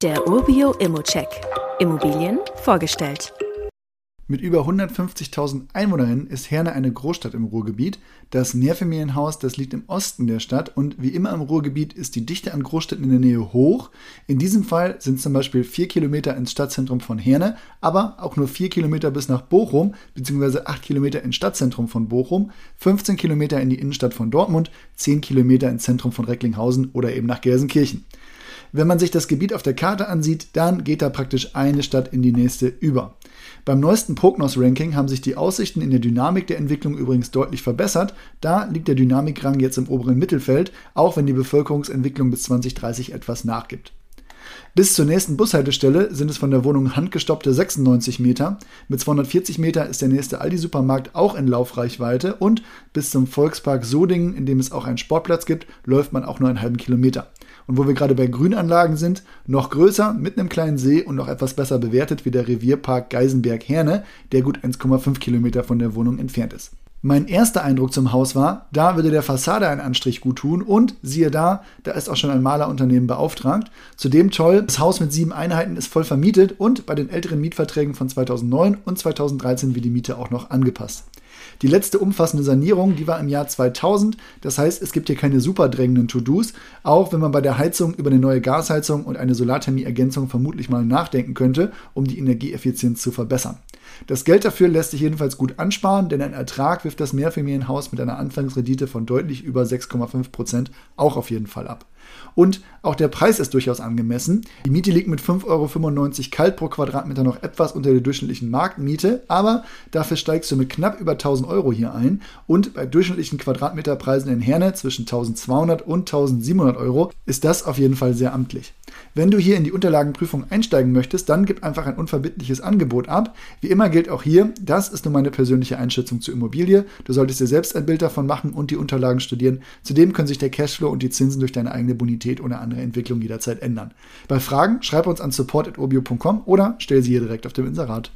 Der Urbio Immocheck. Immobilien vorgestellt. Mit über 150.000 Einwohnerinnen ist Herne eine Großstadt im Ruhrgebiet. Das Mehrfamilienhaus, das liegt im Osten der Stadt und wie immer im Ruhrgebiet ist die Dichte an Großstädten in der Nähe hoch. In diesem Fall sind zum Beispiel 4 Kilometer ins Stadtzentrum von Herne, aber auch nur 4 Kilometer bis nach Bochum, beziehungsweise 8 Kilometer ins Stadtzentrum von Bochum, 15 Kilometer in die Innenstadt von Dortmund, 10 Kilometer ins Zentrum von Recklinghausen oder eben nach Gelsenkirchen. Wenn man sich das Gebiet auf der Karte ansieht, dann geht da praktisch eine Stadt in die nächste über. Beim neuesten Prognos-Ranking haben sich die Aussichten in der Dynamik der Entwicklung übrigens deutlich verbessert. Da liegt der Dynamikrang jetzt im oberen Mittelfeld, auch wenn die Bevölkerungsentwicklung bis 2030 etwas nachgibt. Bis zur nächsten Bushaltestelle sind es von der Wohnung handgestoppte 96 Meter. Mit 240 Meter ist der nächste Aldi-Supermarkt auch in Laufreichweite und bis zum Volkspark Sodingen, in dem es auch einen Sportplatz gibt, läuft man auch nur einen halben Kilometer. Und wo wir gerade bei Grünanlagen sind, noch größer, mit einem kleinen See und noch etwas besser bewertet wie der Revierpark Geisenberg-Herne, der gut 1,5 Kilometer von der Wohnung entfernt ist. Mein erster Eindruck zum Haus war, da würde der Fassade ein Anstrich gut tun und siehe da, da ist auch schon ein Malerunternehmen beauftragt. Zudem toll, das Haus mit sieben Einheiten ist voll vermietet und bei den älteren Mietverträgen von 2009 und 2013 wird die Miete auch noch angepasst. Die letzte umfassende Sanierung, die war im Jahr 2000. Das heißt, es gibt hier keine super drängenden To-Dos, auch wenn man bei der Heizung über eine neue Gasheizung und eine Solarthermie-Ergänzung vermutlich mal nachdenken könnte, um die Energieeffizienz zu verbessern. Das Geld dafür lässt sich jedenfalls gut ansparen, denn ein Ertrag wirft das Mehrfamilienhaus mit einer Anfangsrendite von deutlich über 6,5 Prozent auch auf jeden Fall ab. Und auch der Preis ist durchaus angemessen. Die Miete liegt mit 5,95 Euro kalt pro Quadratmeter noch etwas unter der durchschnittlichen Marktmiete, aber dafür steigst du mit knapp über 1000 Euro hier ein. Und bei durchschnittlichen Quadratmeterpreisen in Herne zwischen 1200 und 1700 Euro ist das auf jeden Fall sehr amtlich. Wenn du hier in die Unterlagenprüfung einsteigen möchtest, dann gib einfach ein unverbindliches Angebot ab. Wie immer gilt auch hier, das ist nur meine persönliche Einschätzung zur Immobilie. Du solltest dir selbst ein Bild davon machen und die Unterlagen studieren. Zudem können sich der Cashflow und die Zinsen durch deine eigene Bonität oder andere Entwicklung jederzeit ändern. Bei Fragen schreib uns an support.urbio.com oder stell sie hier direkt auf dem Inserat.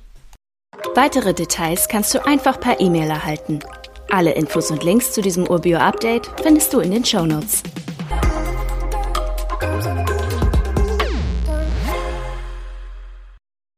Weitere Details kannst du einfach per E-Mail erhalten. Alle Infos und Links zu diesem Urbio-Update findest du in den Shownotes. Notes.